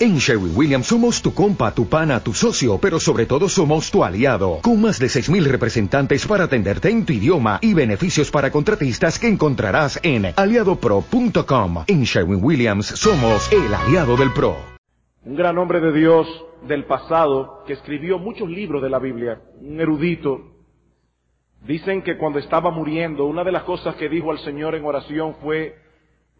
En Sherwin Williams somos tu compa, tu pana, tu socio, pero sobre todo somos tu aliado, con más de 6.000 representantes para atenderte en tu idioma y beneficios para contratistas que encontrarás en aliadopro.com. En Sherwin Williams somos el aliado del PRO. Un gran hombre de Dios del pasado que escribió muchos libros de la Biblia, un erudito. Dicen que cuando estaba muriendo, una de las cosas que dijo al Señor en oración fue,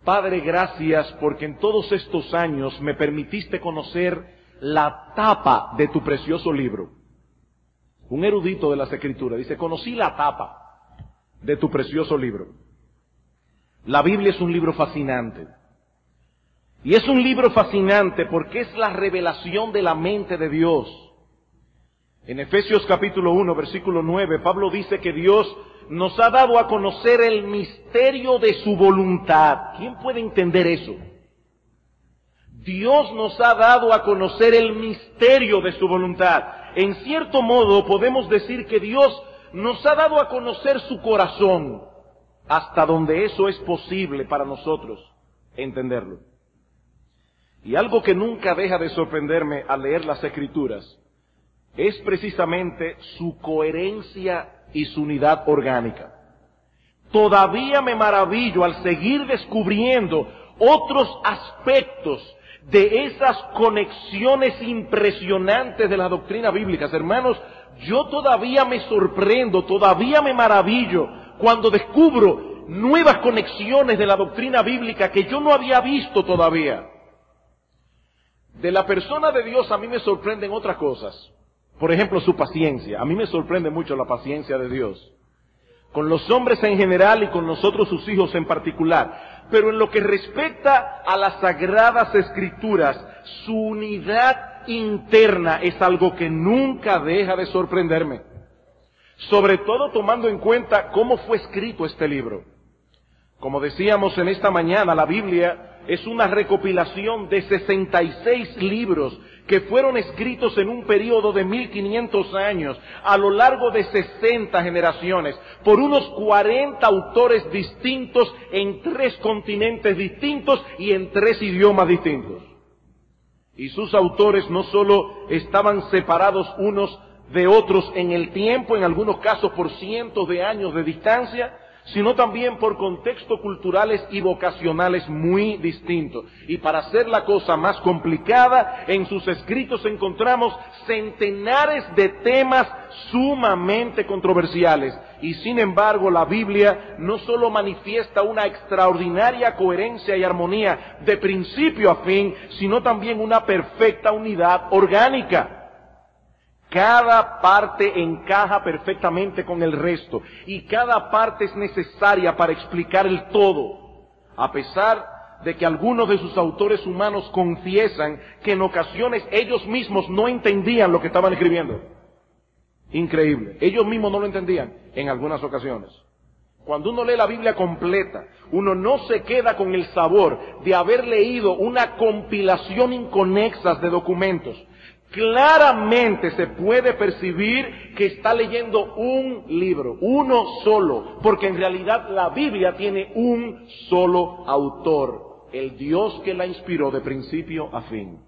Padre, gracias porque en todos estos años me permitiste conocer la tapa de tu precioso libro. Un erudito de las escrituras dice, conocí la tapa de tu precioso libro. La Biblia es un libro fascinante. Y es un libro fascinante porque es la revelación de la mente de Dios. En Efesios capítulo 1, versículo 9, Pablo dice que Dios nos ha dado a conocer el misterio de su voluntad. ¿Quién puede entender eso? Dios nos ha dado a conocer el misterio de su voluntad. En cierto modo podemos decir que Dios nos ha dado a conocer su corazón hasta donde eso es posible para nosotros entenderlo. Y algo que nunca deja de sorprenderme al leer las escrituras es precisamente su coherencia y su unidad orgánica. Todavía me maravillo al seguir descubriendo otros aspectos de esas conexiones impresionantes de las doctrinas bíblicas. Hermanos, yo todavía me sorprendo, todavía me maravillo cuando descubro nuevas conexiones de la doctrina bíblica que yo no había visto todavía. De la persona de Dios a mí me sorprenden otras cosas. Por ejemplo, su paciencia. A mí me sorprende mucho la paciencia de Dios. Con los hombres en general y con nosotros sus hijos en particular. Pero en lo que respecta a las sagradas escrituras, su unidad interna es algo que nunca deja de sorprenderme. Sobre todo tomando en cuenta cómo fue escrito este libro. Como decíamos en esta mañana, la Biblia es una recopilación de 66 libros que fueron escritos en un periodo de 1500 años, a lo largo de 60 generaciones, por unos 40 autores distintos en tres continentes distintos y en tres idiomas distintos. Y sus autores no solo estaban separados unos de otros en el tiempo, en algunos casos por cientos de años de distancia, sino también por contextos culturales y vocacionales muy distintos. Y para hacer la cosa más complicada, en sus escritos encontramos centenares de temas sumamente controversiales. Y sin embargo, la Biblia no solo manifiesta una extraordinaria coherencia y armonía de principio a fin, sino también una perfecta unidad orgánica. Cada parte encaja perfectamente con el resto y cada parte es necesaria para explicar el todo, a pesar de que algunos de sus autores humanos confiesan que en ocasiones ellos mismos no entendían lo que estaban escribiendo. Increíble. Ellos mismos no lo entendían en algunas ocasiones. Cuando uno lee la Biblia completa, uno no se queda con el sabor de haber leído una compilación inconexa de documentos, claramente se puede percibir que está leyendo un libro, uno solo, porque en realidad la Biblia tiene un solo autor, el Dios que la inspiró de principio a fin.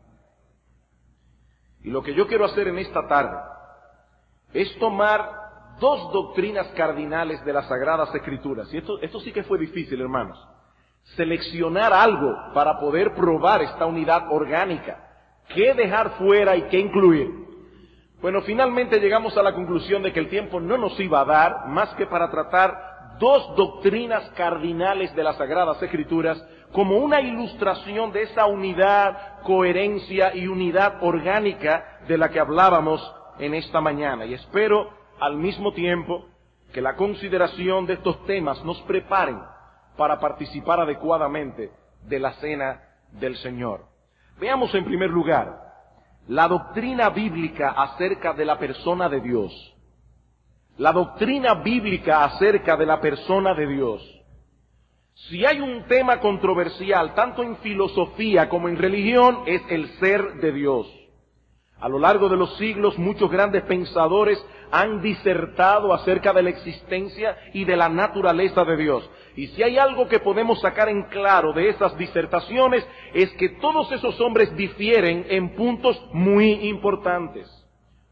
Y lo que yo quiero hacer en esta tarde es tomar dos doctrinas cardinales de las Sagradas Escrituras. Y esto, esto sí que fue difícil, hermanos. Seleccionar algo para poder probar esta unidad orgánica qué dejar fuera y qué incluir. Bueno, finalmente llegamos a la conclusión de que el tiempo no nos iba a dar más que para tratar dos doctrinas cardinales de las Sagradas Escrituras como una ilustración de esa unidad, coherencia y unidad orgánica de la que hablábamos en esta mañana. Y espero al mismo tiempo que la consideración de estos temas nos preparen para participar adecuadamente de la cena del Señor. Veamos en primer lugar la doctrina bíblica acerca de la persona de Dios. La doctrina bíblica acerca de la persona de Dios. Si hay un tema controversial, tanto en filosofía como en religión, es el ser de Dios. A lo largo de los siglos, muchos grandes pensadores han disertado acerca de la existencia y de la naturaleza de Dios. Y si hay algo que podemos sacar en claro de esas disertaciones es que todos esos hombres difieren en puntos muy importantes.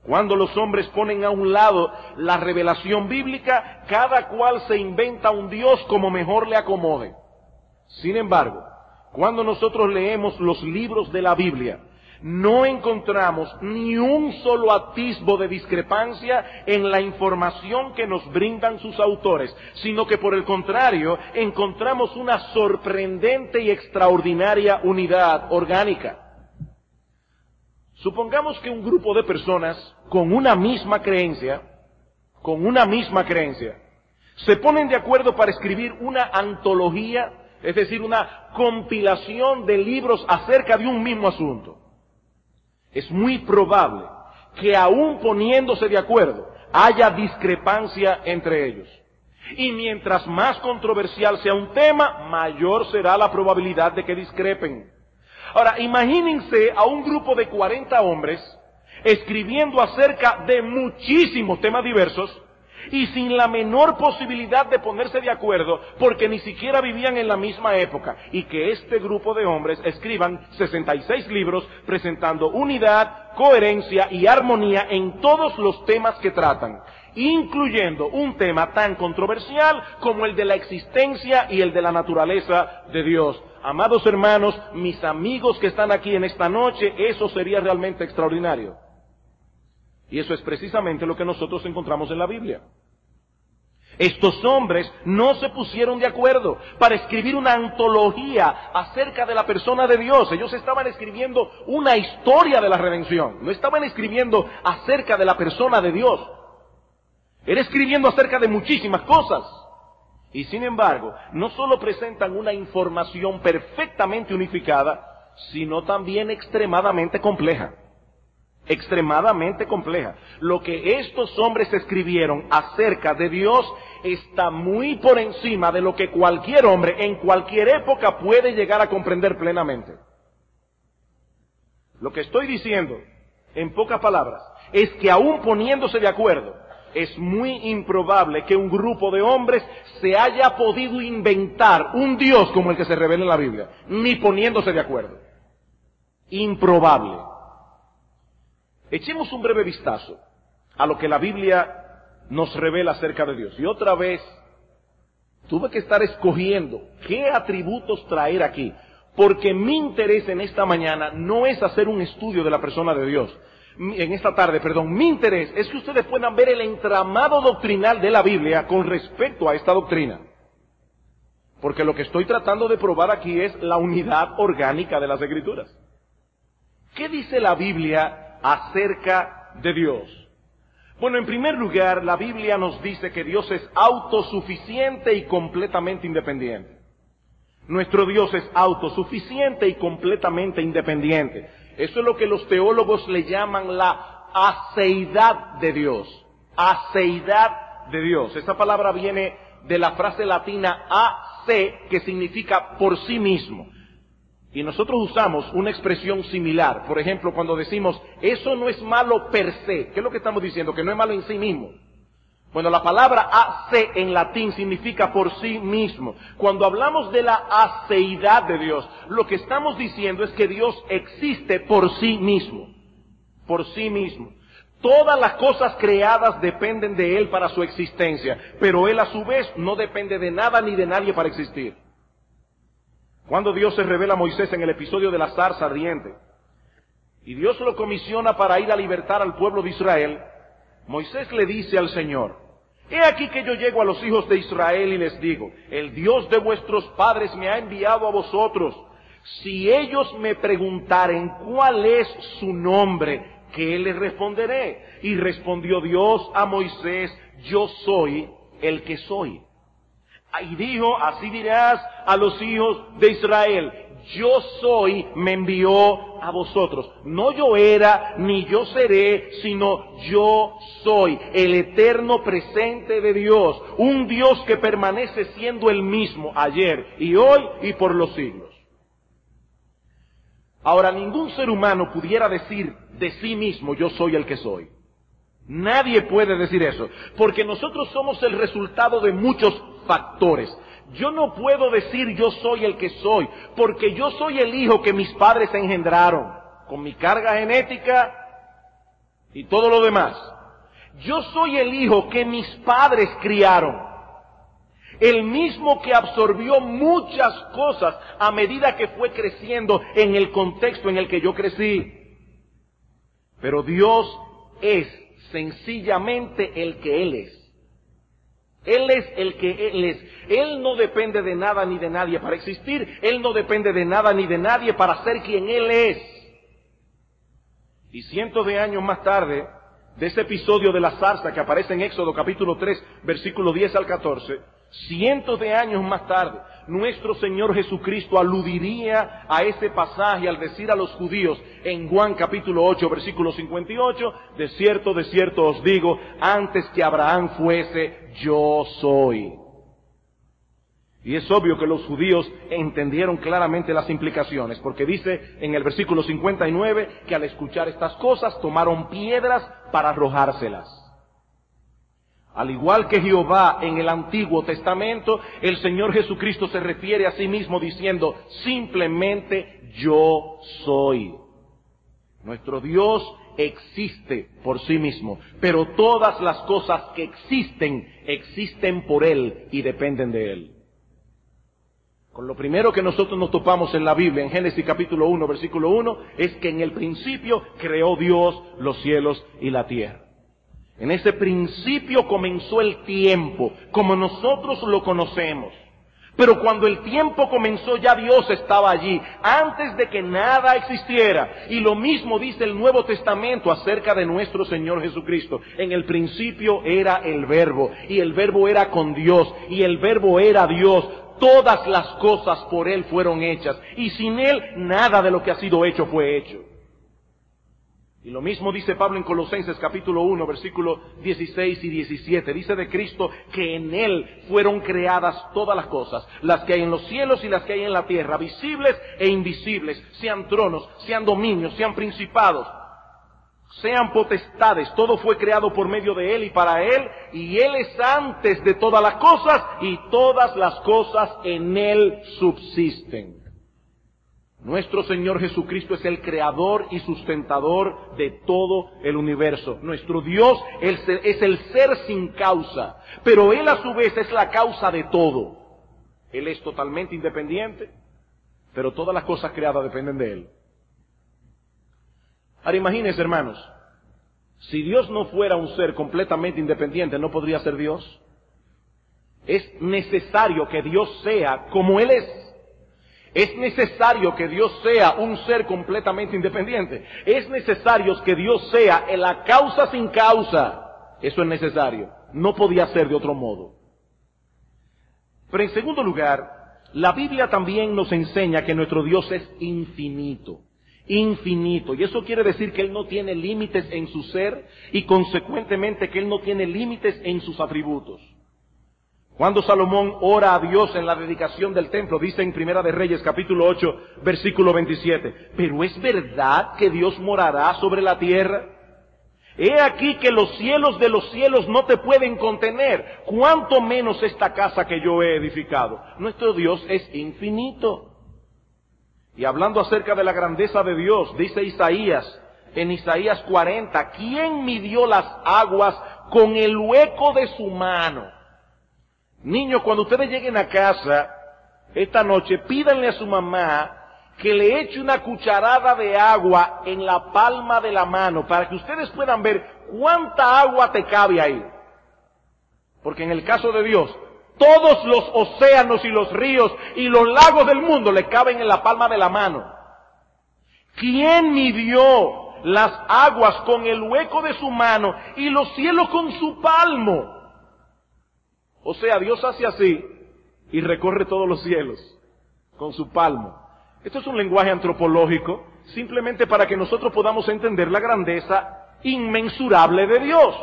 Cuando los hombres ponen a un lado la revelación bíblica, cada cual se inventa un Dios como mejor le acomode. Sin embargo, cuando nosotros leemos los libros de la Biblia, no encontramos ni un solo atisbo de discrepancia en la información que nos brindan sus autores, sino que por el contrario encontramos una sorprendente y extraordinaria unidad orgánica. Supongamos que un grupo de personas con una misma creencia, con una misma creencia, se ponen de acuerdo para escribir una antología, es decir, una compilación de libros acerca de un mismo asunto es muy probable que aún poniéndose de acuerdo haya discrepancia entre ellos. Y mientras más controversial sea un tema, mayor será la probabilidad de que discrepen. Ahora, imagínense a un grupo de 40 hombres escribiendo acerca de muchísimos temas diversos y sin la menor posibilidad de ponerse de acuerdo porque ni siquiera vivían en la misma época y que este grupo de hombres escriban 66 libros presentando unidad, coherencia y armonía en todos los temas que tratan, incluyendo un tema tan controversial como el de la existencia y el de la naturaleza de Dios. Amados hermanos, mis amigos que están aquí en esta noche, eso sería realmente extraordinario. Y eso es precisamente lo que nosotros encontramos en la Biblia. Estos hombres no se pusieron de acuerdo para escribir una antología acerca de la persona de Dios. Ellos estaban escribiendo una historia de la redención. No estaban escribiendo acerca de la persona de Dios. Era escribiendo acerca de muchísimas cosas. Y sin embargo, no solo presentan una información perfectamente unificada, sino también extremadamente compleja extremadamente compleja. Lo que estos hombres escribieron acerca de Dios está muy por encima de lo que cualquier hombre en cualquier época puede llegar a comprender plenamente. Lo que estoy diciendo, en pocas palabras, es que aún poniéndose de acuerdo, es muy improbable que un grupo de hombres se haya podido inventar un Dios como el que se revela en la Biblia, ni poniéndose de acuerdo. Improbable. Echemos un breve vistazo a lo que la Biblia nos revela acerca de Dios. Y otra vez, tuve que estar escogiendo qué atributos traer aquí, porque mi interés en esta mañana no es hacer un estudio de la persona de Dios. En esta tarde, perdón, mi interés es que ustedes puedan ver el entramado doctrinal de la Biblia con respecto a esta doctrina. Porque lo que estoy tratando de probar aquí es la unidad orgánica de las escrituras. ¿Qué dice la Biblia acerca de Dios? Bueno, en primer lugar, la Biblia nos dice que Dios es autosuficiente y completamente independiente. Nuestro Dios es autosuficiente y completamente independiente. Eso es lo que los teólogos le llaman la aceidad de Dios. Aceidad de Dios. Esa palabra viene de la frase latina AC, que significa por sí mismo. Y nosotros usamos una expresión similar. Por ejemplo, cuando decimos, eso no es malo per se. ¿Qué es lo que estamos diciendo? Que no es malo en sí mismo. Bueno, la palabra AC en latín significa por sí mismo. Cuando hablamos de la aceidad de Dios, lo que estamos diciendo es que Dios existe por sí mismo. Por sí mismo. Todas las cosas creadas dependen de Él para su existencia, pero Él a su vez no depende de nada ni de nadie para existir. Cuando Dios se revela a Moisés en el episodio de la zarza ardiente, y Dios lo comisiona para ir a libertar al pueblo de Israel, Moisés le dice al Señor, He aquí que yo llego a los hijos de Israel y les digo, el Dios de vuestros padres me ha enviado a vosotros. Si ellos me preguntaren cuál es su nombre, ¿qué les responderé? Y respondió Dios a Moisés, yo soy el que soy. Y dijo, así dirás a los hijos de Israel, yo soy, me envió a vosotros. No yo era, ni yo seré, sino yo soy, el eterno presente de Dios, un Dios que permanece siendo el mismo ayer y hoy y por los siglos. Ahora, ningún ser humano pudiera decir de sí mismo, yo soy el que soy. Nadie puede decir eso, porque nosotros somos el resultado de muchos factores. Yo no puedo decir yo soy el que soy, porque yo soy el hijo que mis padres engendraron, con mi carga genética y todo lo demás. Yo soy el hijo que mis padres criaron. El mismo que absorbió muchas cosas a medida que fue creciendo en el contexto en el que yo crecí. Pero Dios es sencillamente el que Él es. Él es el que Él es. Él no depende de nada ni de nadie para existir. Él no depende de nada ni de nadie para ser quien Él es. Y cientos de años más tarde, de ese episodio de la zarza que aparece en Éxodo capítulo 3, versículo 10 al 14, cientos de años más tarde, nuestro Señor Jesucristo aludiría a ese pasaje al decir a los judíos en Juan capítulo 8, versículo 58, de cierto, de cierto os digo, antes que Abraham fuese, yo soy. Y es obvio que los judíos entendieron claramente las implicaciones, porque dice en el versículo 59 que al escuchar estas cosas tomaron piedras para arrojárselas. Al igual que Jehová en el Antiguo Testamento, el Señor Jesucristo se refiere a sí mismo diciendo, simplemente yo soy. Nuestro Dios existe por sí mismo, pero todas las cosas que existen, existen por Él y dependen de Él. Con lo primero que nosotros nos topamos en la Biblia, en Génesis capítulo 1, versículo 1, es que en el principio creó Dios los cielos y la tierra. En ese principio comenzó el tiempo, como nosotros lo conocemos. Pero cuando el tiempo comenzó ya Dios estaba allí, antes de que nada existiera. Y lo mismo dice el Nuevo Testamento acerca de nuestro Señor Jesucristo. En el principio era el verbo, y el verbo era con Dios, y el verbo era Dios. Todas las cosas por Él fueron hechas, y sin Él nada de lo que ha sido hecho fue hecho. Y lo mismo dice Pablo en Colosenses capítulo 1, versículo 16 y 17. Dice de Cristo que en Él fueron creadas todas las cosas, las que hay en los cielos y las que hay en la tierra, visibles e invisibles, sean tronos, sean dominios, sean principados, sean potestades. Todo fue creado por medio de Él y para Él, y Él es antes de todas las cosas, y todas las cosas en Él subsisten. Nuestro Señor Jesucristo es el creador y sustentador de todo el universo. Nuestro Dios es el ser sin causa, pero Él a su vez es la causa de todo. Él es totalmente independiente, pero todas las cosas creadas dependen de Él. Ahora imagínense, hermanos, si Dios no fuera un ser completamente independiente, ¿no podría ser Dios? Es necesario que Dios sea como Él es. Es necesario que Dios sea un ser completamente independiente. Es necesario que Dios sea en la causa sin causa. Eso es necesario. No podía ser de otro modo. Pero en segundo lugar, la Biblia también nos enseña que nuestro Dios es infinito. Infinito. Y eso quiere decir que Él no tiene límites en su ser y consecuentemente que Él no tiene límites en sus atributos. Cuando Salomón ora a Dios en la dedicación del templo, dice en Primera de Reyes capítulo 8, versículo 27, pero es verdad que Dios morará sobre la tierra. He aquí que los cielos de los cielos no te pueden contener, cuanto menos esta casa que yo he edificado. Nuestro Dios es infinito. Y hablando acerca de la grandeza de Dios, dice Isaías, en Isaías 40, ¿quién midió las aguas con el hueco de su mano? Niños, cuando ustedes lleguen a casa esta noche, pídanle a su mamá que le eche una cucharada de agua en la palma de la mano para que ustedes puedan ver cuánta agua te cabe ahí. Porque en el caso de Dios, todos los océanos y los ríos y los lagos del mundo le caben en la palma de la mano. ¿Quién midió las aguas con el hueco de su mano y los cielos con su palmo? O sea, Dios hace así y recorre todos los cielos con su palmo. Esto es un lenguaje antropológico simplemente para que nosotros podamos entender la grandeza inmensurable de Dios.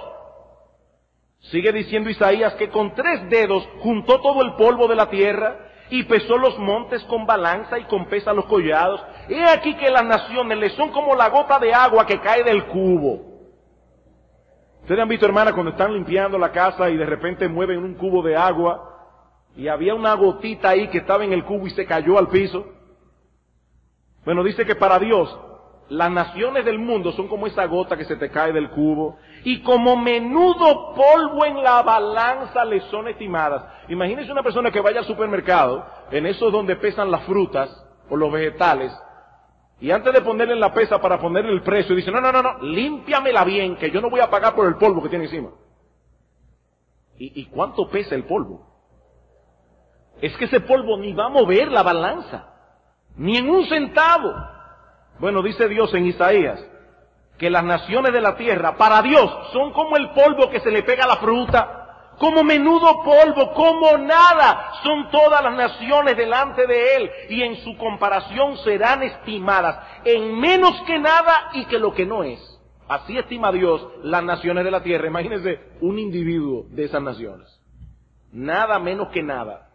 Sigue diciendo Isaías que con tres dedos juntó todo el polvo de la tierra y pesó los montes con balanza y con pesa los collados. He aquí que las naciones le son como la gota de agua que cae del cubo. Ustedes han visto, hermana, cuando están limpiando la casa y de repente mueven un cubo de agua y había una gotita ahí que estaba en el cubo y se cayó al piso. Bueno, dice que para Dios las naciones del mundo son como esa gota que se te cae del cubo y como menudo polvo en la balanza le son estimadas. Imagínese una persona que vaya al supermercado, en esos donde pesan las frutas o los vegetales, y antes de ponerle la pesa para ponerle el precio, dice, no, no, no, no, límpiamela bien, que yo no voy a pagar por el polvo que tiene encima. ¿Y, y cuánto pesa el polvo? Es que ese polvo ni va a mover la balanza, ni en un centavo. Bueno, dice Dios en Isaías, que las naciones de la tierra, para Dios, son como el polvo que se le pega a la fruta, como menudo polvo, como nada, son todas las naciones delante de Él, y en su comparación serán estimadas en menos que nada y que lo que no es. Así estima Dios las naciones de la tierra. Imagínense un individuo de esas naciones. Nada menos que nada.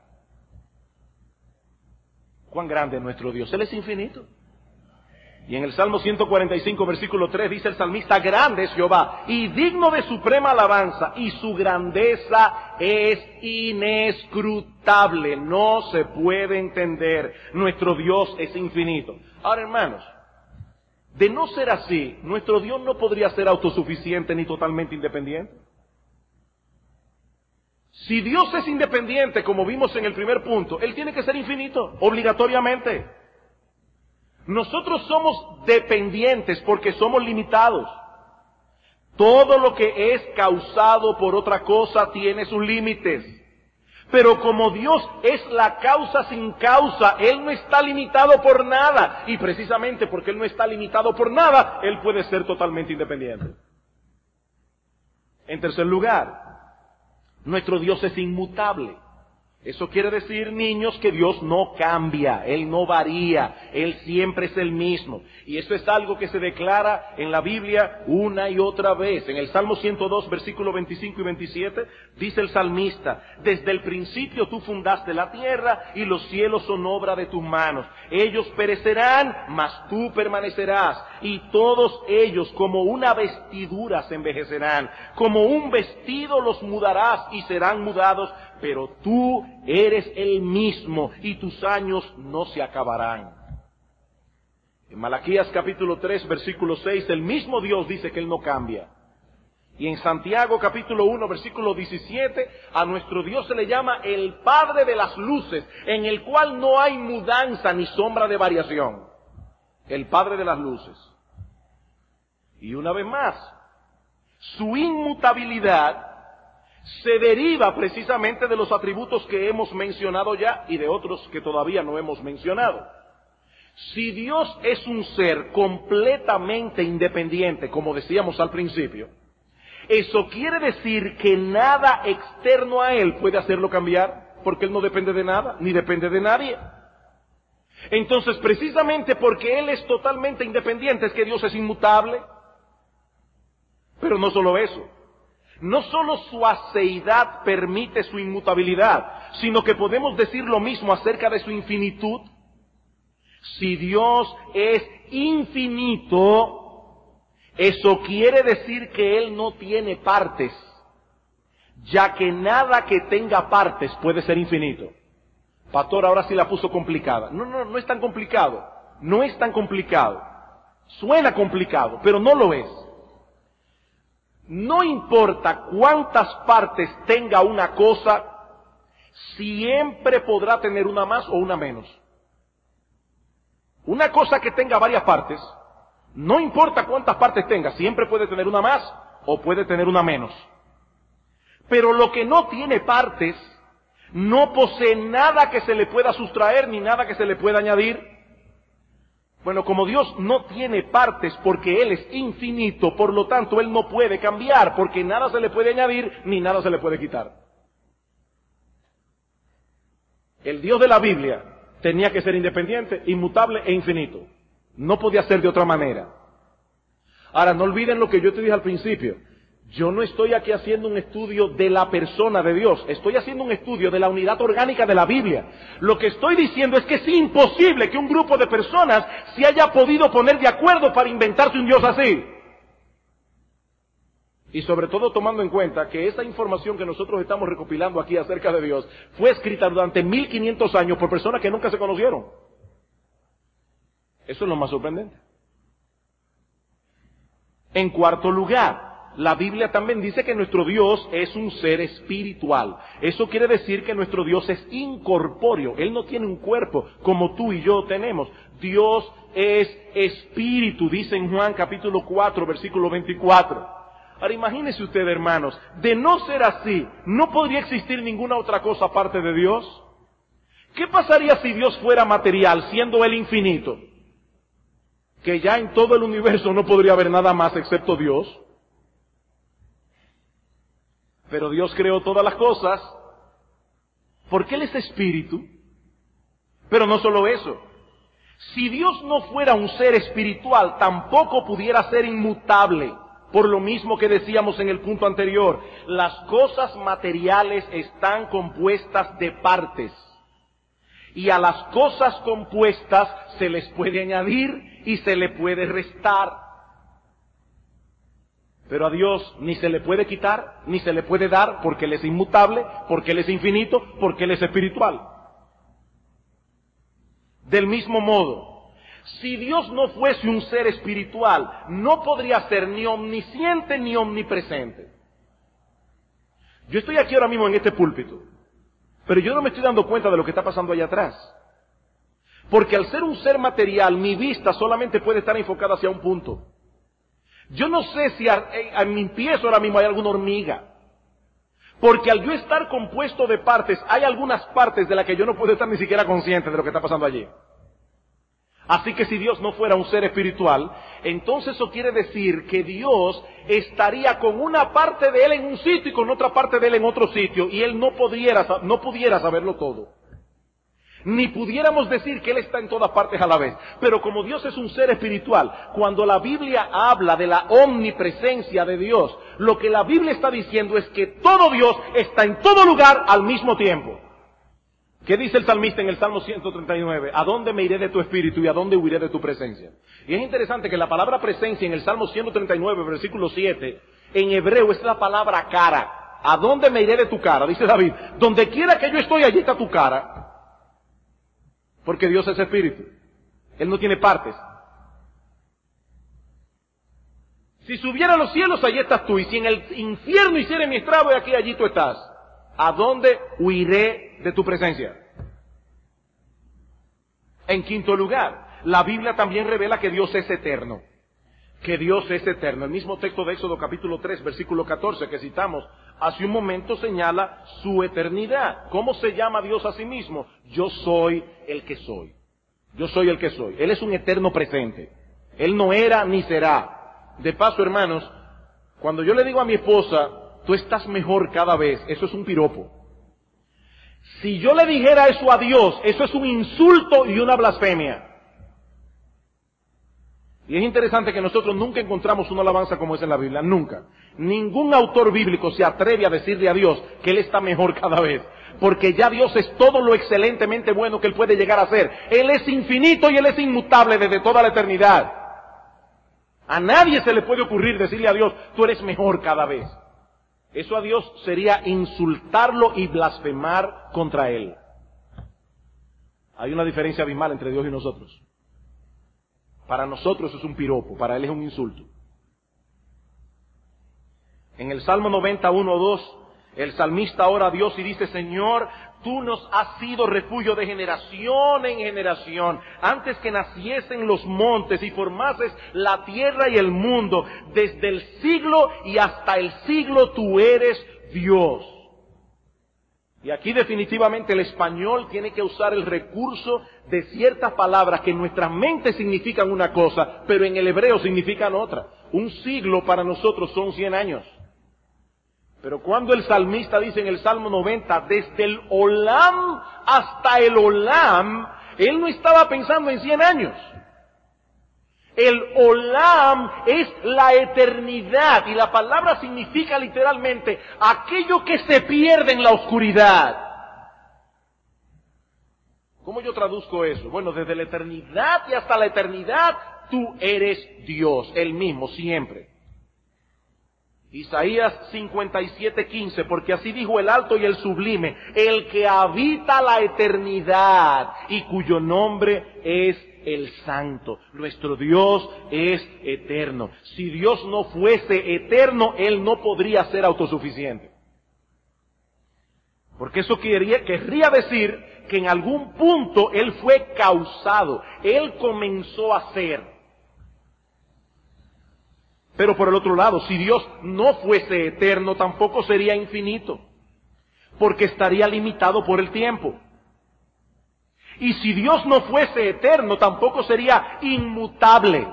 ¿Cuán grande es nuestro Dios? Él es infinito. Y en el Salmo 145, versículo 3, dice el salmista, grande es Jehová y digno de suprema alabanza, y su grandeza es inescrutable, no se puede entender. Nuestro Dios es infinito. Ahora, hermanos, de no ser así, nuestro Dios no podría ser autosuficiente ni totalmente independiente. Si Dios es independiente, como vimos en el primer punto, Él tiene que ser infinito, obligatoriamente. Nosotros somos dependientes porque somos limitados. Todo lo que es causado por otra cosa tiene sus límites. Pero como Dios es la causa sin causa, Él no está limitado por nada. Y precisamente porque Él no está limitado por nada, Él puede ser totalmente independiente. En tercer lugar, nuestro Dios es inmutable. Eso quiere decir, niños, que Dios no cambia, Él no varía, Él siempre es el mismo. Y eso es algo que se declara en la Biblia una y otra vez. En el Salmo 102, versículo 25 y 27, dice el salmista, desde el principio tú fundaste la tierra y los cielos son obra de tus manos. Ellos perecerán, mas tú permanecerás. Y todos ellos como una vestidura se envejecerán. Como un vestido los mudarás y serán mudados pero tú eres el mismo y tus años no se acabarán. En Malaquías capítulo 3, versículo 6, el mismo Dios dice que Él no cambia. Y en Santiago capítulo 1, versículo 17, a nuestro Dios se le llama el Padre de las Luces, en el cual no hay mudanza ni sombra de variación. El Padre de las Luces. Y una vez más, su inmutabilidad se deriva precisamente de los atributos que hemos mencionado ya y de otros que todavía no hemos mencionado. Si Dios es un ser completamente independiente, como decíamos al principio, eso quiere decir que nada externo a Él puede hacerlo cambiar, porque Él no depende de nada, ni depende de nadie. Entonces, precisamente porque Él es totalmente independiente, es que Dios es inmutable. Pero no solo eso. No solo su aceidad permite su inmutabilidad, sino que podemos decir lo mismo acerca de su infinitud. Si Dios es infinito, eso quiere decir que Él no tiene partes, ya que nada que tenga partes puede ser infinito. Pastor, ahora sí la puso complicada. No, no, no es tan complicado. No es tan complicado. Suena complicado, pero no lo es. No importa cuántas partes tenga una cosa, siempre podrá tener una más o una menos. Una cosa que tenga varias partes, no importa cuántas partes tenga, siempre puede tener una más o puede tener una menos. Pero lo que no tiene partes, no posee nada que se le pueda sustraer ni nada que se le pueda añadir. Bueno, como Dios no tiene partes porque Él es infinito, por lo tanto Él no puede cambiar porque nada se le puede añadir ni nada se le puede quitar. El Dios de la Biblia tenía que ser independiente, inmutable e infinito. No podía ser de otra manera. Ahora, no olviden lo que yo te dije al principio. Yo no estoy aquí haciendo un estudio de la persona de Dios, estoy haciendo un estudio de la unidad orgánica de la Biblia. Lo que estoy diciendo es que es imposible que un grupo de personas se haya podido poner de acuerdo para inventarse un Dios así. Y sobre todo tomando en cuenta que esa información que nosotros estamos recopilando aquí acerca de Dios fue escrita durante 1500 años por personas que nunca se conocieron. Eso es lo más sorprendente. En cuarto lugar, la Biblia también dice que nuestro Dios es un ser espiritual. Eso quiere decir que nuestro Dios es incorpóreo. Él no tiene un cuerpo como tú y yo tenemos. Dios es espíritu, dice en Juan capítulo 4, versículo 24. Ahora imagínese usted, hermanos, de no ser así, ¿no podría existir ninguna otra cosa aparte de Dios? ¿Qué pasaría si Dios fuera material, siendo Él infinito? Que ya en todo el universo no podría haber nada más excepto Dios. Pero Dios creó todas las cosas porque Él es espíritu. Pero no solo eso. Si Dios no fuera un ser espiritual, tampoco pudiera ser inmutable. Por lo mismo que decíamos en el punto anterior, las cosas materiales están compuestas de partes. Y a las cosas compuestas se les puede añadir y se le puede restar. Pero a Dios ni se le puede quitar, ni se le puede dar, porque Él es inmutable, porque Él es infinito, porque Él es espiritual. Del mismo modo, si Dios no fuese un ser espiritual, no podría ser ni omnisciente ni omnipresente. Yo estoy aquí ahora mismo en este púlpito, pero yo no me estoy dando cuenta de lo que está pasando allá atrás. Porque al ser un ser material, mi vista solamente puede estar enfocada hacia un punto. Yo no sé si a, a mi pies ahora mismo hay alguna hormiga. Porque al yo estar compuesto de partes, hay algunas partes de las que yo no puedo estar ni siquiera consciente de lo que está pasando allí. Así que si Dios no fuera un ser espiritual, entonces eso quiere decir que Dios estaría con una parte de Él en un sitio y con otra parte de Él en otro sitio y Él no pudiera, no pudiera saberlo todo. Ni pudiéramos decir que Él está en todas partes a la vez. Pero como Dios es un ser espiritual, cuando la Biblia habla de la omnipresencia de Dios, lo que la Biblia está diciendo es que todo Dios está en todo lugar al mismo tiempo. ¿Qué dice el salmista en el Salmo 139? ¿A dónde me iré de tu espíritu y a dónde huiré de tu presencia? Y es interesante que la palabra presencia en el Salmo 139, versículo 7, en hebreo es la palabra cara. ¿A dónde me iré de tu cara? Dice David. Donde quiera que yo estoy, allí está tu cara. Porque Dios es espíritu. Él no tiene partes. Si subiera a los cielos, allí estás tú. Y si en el infierno hiciera mi estrabo, aquí, allí tú estás. ¿A dónde huiré de tu presencia? En quinto lugar, la Biblia también revela que Dios es eterno. Que Dios es eterno. El mismo texto de Éxodo capítulo 3, versículo 14 que citamos hace un momento señala su eternidad. ¿Cómo se llama Dios a sí mismo? Yo soy el que soy. Yo soy el que soy. Él es un eterno presente. Él no era ni será. De paso, hermanos, cuando yo le digo a mi esposa, tú estás mejor cada vez. Eso es un piropo. Si yo le dijera eso a Dios, eso es un insulto y una blasfemia. Y es interesante que nosotros nunca encontramos una alabanza como es en la Biblia, nunca. Ningún autor bíblico se atreve a decirle a Dios que Él está mejor cada vez. Porque ya Dios es todo lo excelentemente bueno que Él puede llegar a ser. Él es infinito y Él es inmutable desde toda la eternidad. A nadie se le puede ocurrir decirle a Dios, tú eres mejor cada vez. Eso a Dios sería insultarlo y blasfemar contra Él. Hay una diferencia abismal entre Dios y nosotros. Para nosotros es un piropo, para Él es un insulto. En el Salmo 91, 2, el salmista ora a Dios y dice, Señor, tú nos has sido refugio de generación en generación. Antes que naciesen los montes y formases la tierra y el mundo, desde el siglo y hasta el siglo tú eres Dios. Y aquí definitivamente el español tiene que usar el recurso de ciertas palabras que en nuestra mente significan una cosa, pero en el hebreo significan otra. Un siglo para nosotros son 100 años. Pero cuando el salmista dice en el Salmo 90, desde el Olam hasta el Olam, él no estaba pensando en 100 años. El Olam es la eternidad y la palabra significa literalmente aquello que se pierde en la oscuridad. ¿Cómo yo traduzco eso? Bueno, desde la eternidad y hasta la eternidad, tú eres Dios, el mismo, siempre. Isaías 57:15, porque así dijo el alto y el sublime, el que habita la eternidad y cuyo nombre es el santo. Nuestro Dios es eterno. Si Dios no fuese eterno, Él no podría ser autosuficiente. Porque eso querría, decir que en algún punto Él fue causado, Él comenzó a ser. Pero por el otro lado, si Dios no fuese eterno, tampoco sería infinito, porque estaría limitado por el tiempo. Y si Dios no fuese eterno, tampoco sería inmutable,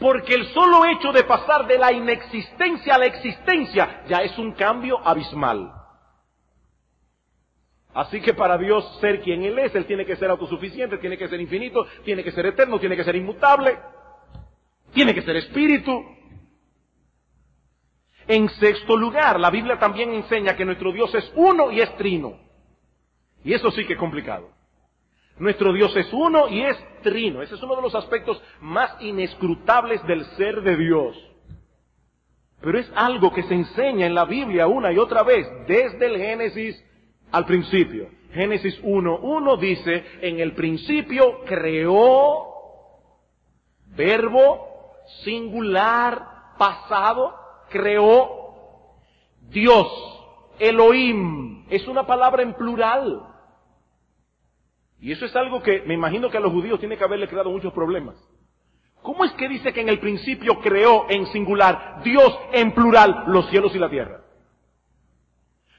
porque el solo hecho de pasar de la inexistencia a la existencia ya es un cambio abismal. Así que para Dios ser quien Él es, Él tiene que ser autosuficiente, tiene que ser infinito, tiene que ser eterno, tiene que ser inmutable, tiene que ser espíritu. En sexto lugar, la Biblia también enseña que nuestro Dios es uno y es trino. Y eso sí que es complicado. Nuestro Dios es uno y es trino. Ese es uno de los aspectos más inescrutables del ser de Dios. Pero es algo que se enseña en la Biblia una y otra vez, desde el Génesis al principio. Génesis 1.1 dice, en el principio creó verbo singular pasado creó Dios, Elohim, es una palabra en plural. Y eso es algo que me imagino que a los judíos tiene que haberle creado muchos problemas. ¿Cómo es que dice que en el principio creó en singular Dios en plural los cielos y la tierra?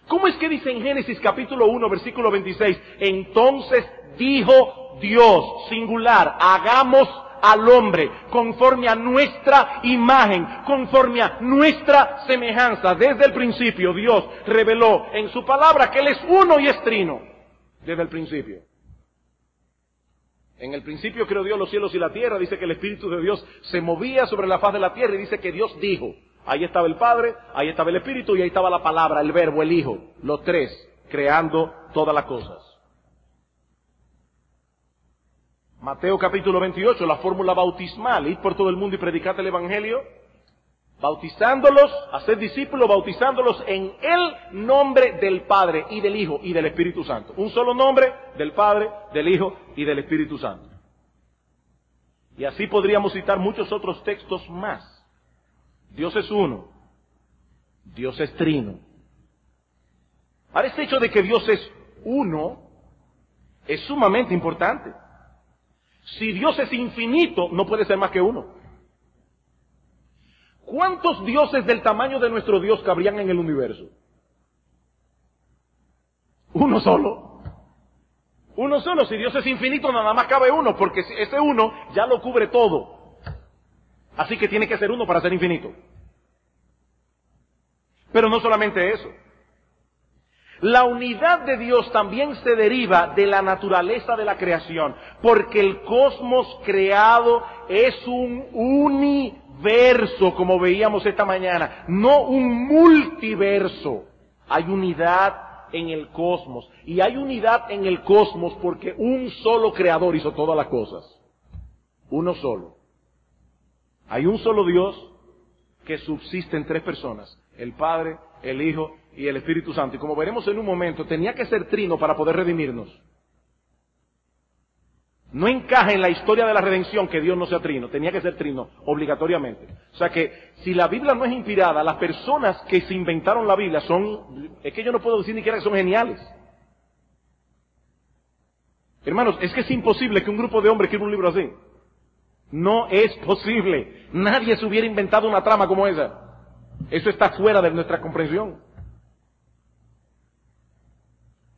¿Cómo es que dice en Génesis capítulo 1 versículo 26, entonces dijo Dios singular, hagamos al hombre conforme a nuestra imagen, conforme a nuestra semejanza. Desde el principio Dios reveló en su palabra que Él es uno y estrino. Desde el principio. En el principio creó Dios los cielos y la tierra. Dice que el Espíritu de Dios se movía sobre la faz de la tierra y dice que Dios dijo. Ahí estaba el Padre, ahí estaba el Espíritu y ahí estaba la palabra, el verbo, el Hijo. Los tres creando todas las cosas. Mateo capítulo 28, la fórmula bautismal, ir por todo el mundo y predicar el Evangelio, bautizándolos, hacer discípulos, bautizándolos en el nombre del Padre y del Hijo y del Espíritu Santo. Un solo nombre del Padre, del Hijo y del Espíritu Santo. Y así podríamos citar muchos otros textos más. Dios es uno, Dios es trino. Ahora, este hecho de que Dios es uno es sumamente importante. Si Dios es infinito, no puede ser más que uno. ¿Cuántos dioses del tamaño de nuestro Dios cabrían en el universo? Uno solo. Uno solo. Si Dios es infinito, nada más cabe uno, porque ese uno ya lo cubre todo. Así que tiene que ser uno para ser infinito. Pero no solamente eso. La unidad de Dios también se deriva de la naturaleza de la creación, porque el cosmos creado es un universo, como veíamos esta mañana, no un multiverso. Hay unidad en el cosmos, y hay unidad en el cosmos porque un solo creador hizo todas las cosas. Uno solo. Hay un solo Dios que subsiste en tres personas, el Padre, el Hijo y el Espíritu Santo. Y como veremos en un momento, tenía que ser trino para poder redimirnos. No encaja en la historia de la redención que Dios no sea trino, tenía que ser trino, obligatoriamente. O sea que si la Biblia no es inspirada, las personas que se inventaron la Biblia son, es que yo no puedo decir ni siquiera que son geniales. Hermanos, es que es imposible que un grupo de hombres escriba un libro así. No es posible. Nadie se hubiera inventado una trama como esa. Eso está fuera de nuestra comprensión.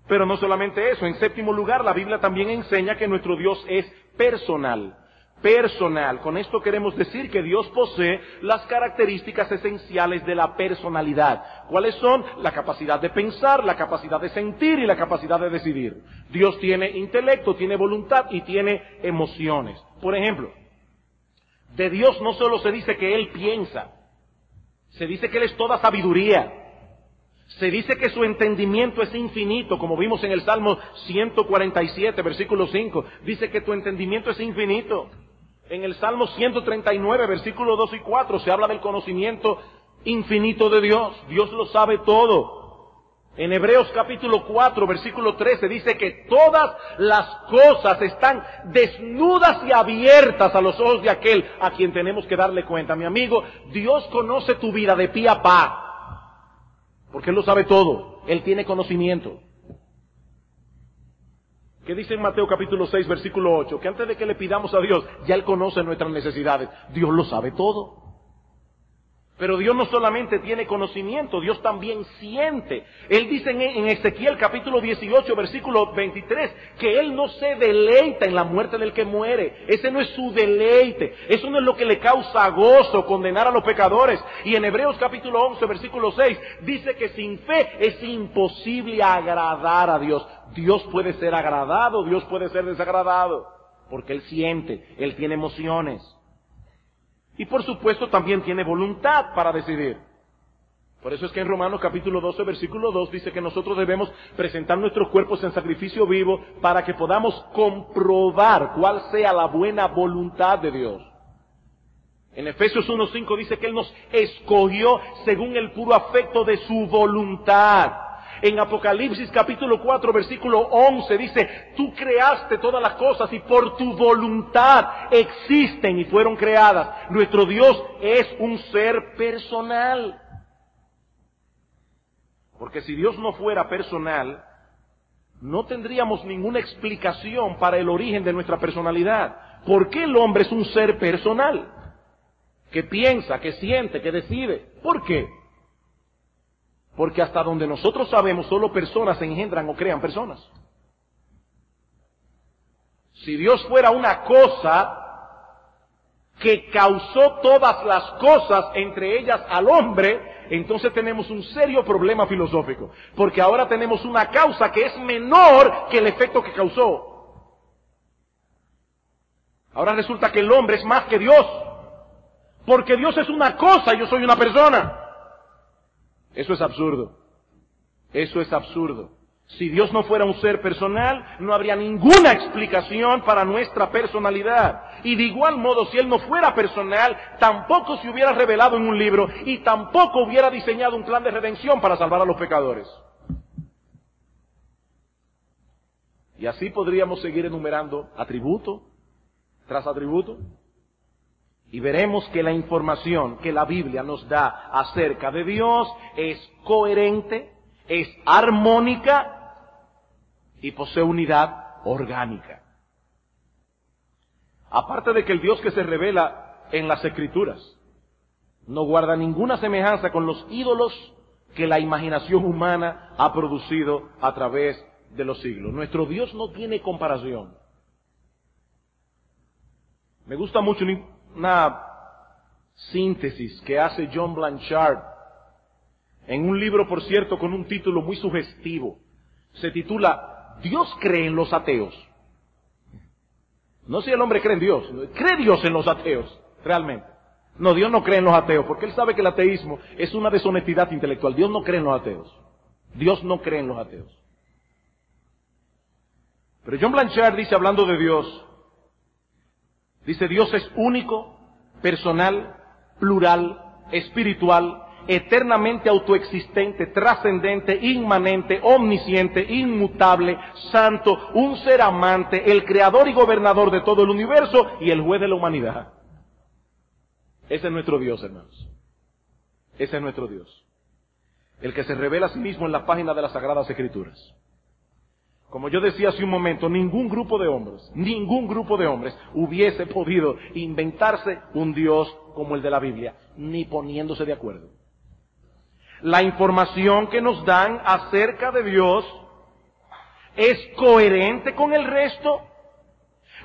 Pero no solamente eso, en séptimo lugar, la Biblia también enseña que nuestro Dios es personal. Personal. Con esto queremos decir que Dios posee las características esenciales de la personalidad. ¿Cuáles son? La capacidad de pensar, la capacidad de sentir y la capacidad de decidir. Dios tiene intelecto, tiene voluntad y tiene emociones. Por ejemplo, de Dios no solo se dice que Él piensa, se dice que Él es toda sabiduría. Se dice que su entendimiento es infinito, como vimos en el Salmo 147, versículo 5. Dice que tu entendimiento es infinito. En el Salmo 139, versículo 2 y 4, se habla del conocimiento infinito de Dios. Dios lo sabe todo. En Hebreos capítulo 4, versículo 13 dice que todas las cosas están desnudas y abiertas a los ojos de aquel a quien tenemos que darle cuenta. Mi amigo, Dios conoce tu vida de pie a pa. Porque Él lo sabe todo. Él tiene conocimiento. ¿Qué dice en Mateo capítulo 6, versículo 8? Que antes de que le pidamos a Dios, ya Él conoce nuestras necesidades. Dios lo sabe todo. Pero Dios no solamente tiene conocimiento, Dios también siente. Él dice en Ezequiel capítulo 18, versículo 23, que Él no se deleita en la muerte del que muere. Ese no es su deleite. Eso no es lo que le causa gozo, condenar a los pecadores. Y en Hebreos capítulo 11, versículo 6, dice que sin fe es imposible agradar a Dios. Dios puede ser agradado, Dios puede ser desagradado. Porque Él siente, Él tiene emociones. Y por supuesto también tiene voluntad para decidir. Por eso es que en Romanos capítulo 12, versículo 2 dice que nosotros debemos presentar nuestros cuerpos en sacrificio vivo para que podamos comprobar cuál sea la buena voluntad de Dios. En Efesios 1.5 dice que Él nos escogió según el puro afecto de su voluntad. En Apocalipsis capítulo 4 versículo 11 dice, tú creaste todas las cosas y por tu voluntad existen y fueron creadas. Nuestro Dios es un ser personal. Porque si Dios no fuera personal, no tendríamos ninguna explicación para el origen de nuestra personalidad. ¿Por qué el hombre es un ser personal? Que piensa, que siente, que decide. ¿Por qué? Porque hasta donde nosotros sabemos, solo personas engendran o crean personas. Si Dios fuera una cosa que causó todas las cosas, entre ellas al hombre, entonces tenemos un serio problema filosófico. Porque ahora tenemos una causa que es menor que el efecto que causó. Ahora resulta que el hombre es más que Dios. Porque Dios es una cosa y yo soy una persona. Eso es absurdo. Eso es absurdo. Si Dios no fuera un ser personal, no habría ninguna explicación para nuestra personalidad. Y de igual modo, si Él no fuera personal, tampoco se hubiera revelado en un libro y tampoco hubiera diseñado un plan de redención para salvar a los pecadores. Y así podríamos seguir enumerando atributo tras atributo. Y veremos que la información que la Biblia nos da acerca de Dios es coherente, es armónica y posee unidad orgánica. Aparte de que el Dios que se revela en las escrituras no guarda ninguna semejanza con los ídolos que la imaginación humana ha producido a través de los siglos. Nuestro Dios no tiene comparación. Me gusta mucho una síntesis que hace John Blanchard en un libro, por cierto, con un título muy sugestivo. Se titula Dios cree en los ateos. No si el hombre cree en Dios, cree Dios en los ateos, realmente. No, Dios no cree en los ateos, porque Él sabe que el ateísmo es una deshonestidad intelectual. Dios no cree en los ateos. Dios no cree en los ateos. Pero John Blanchard dice, hablando de Dios, Dice, Dios es único, personal, plural, espiritual, eternamente autoexistente, trascendente, inmanente, omnisciente, inmutable, santo, un ser amante, el creador y gobernador de todo el universo y el juez de la humanidad. Ese es nuestro Dios, hermanos. Ese es nuestro Dios. El que se revela a sí mismo en la página de las Sagradas Escrituras. Como yo decía hace un momento, ningún grupo de hombres, ningún grupo de hombres hubiese podido inventarse un Dios como el de la Biblia, ni poniéndose de acuerdo. La información que nos dan acerca de Dios es coherente con el resto,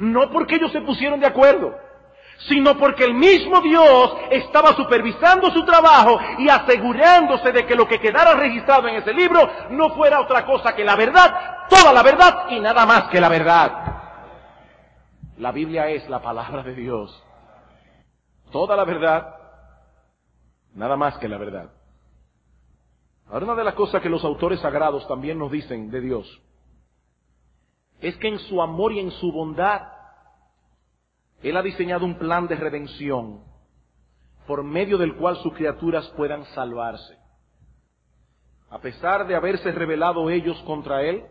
no porque ellos se pusieron de acuerdo, sino porque el mismo Dios estaba supervisando su trabajo y asegurándose de que lo que quedara registrado en ese libro no fuera otra cosa que la verdad, toda la verdad y nada más que la verdad. La Biblia es la palabra de Dios. Toda la verdad, nada más que la verdad. Ahora una de las cosas que los autores sagrados también nos dicen de Dios es que en su amor y en su bondad él ha diseñado un plan de redención por medio del cual sus criaturas puedan salvarse. A pesar de haberse rebelado ellos contra Él,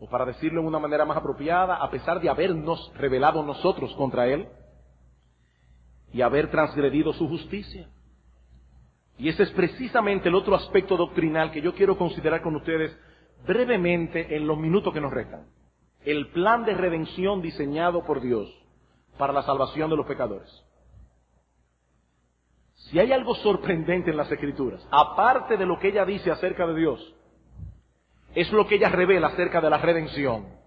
o para decirlo de una manera más apropiada, a pesar de habernos rebelado nosotros contra Él, y haber transgredido su justicia. Y ese es precisamente el otro aspecto doctrinal que yo quiero considerar con ustedes brevemente en los minutos que nos restan. El plan de redención diseñado por Dios para la salvación de los pecadores. Si hay algo sorprendente en las escrituras, aparte de lo que ella dice acerca de Dios, es lo que ella revela acerca de la redención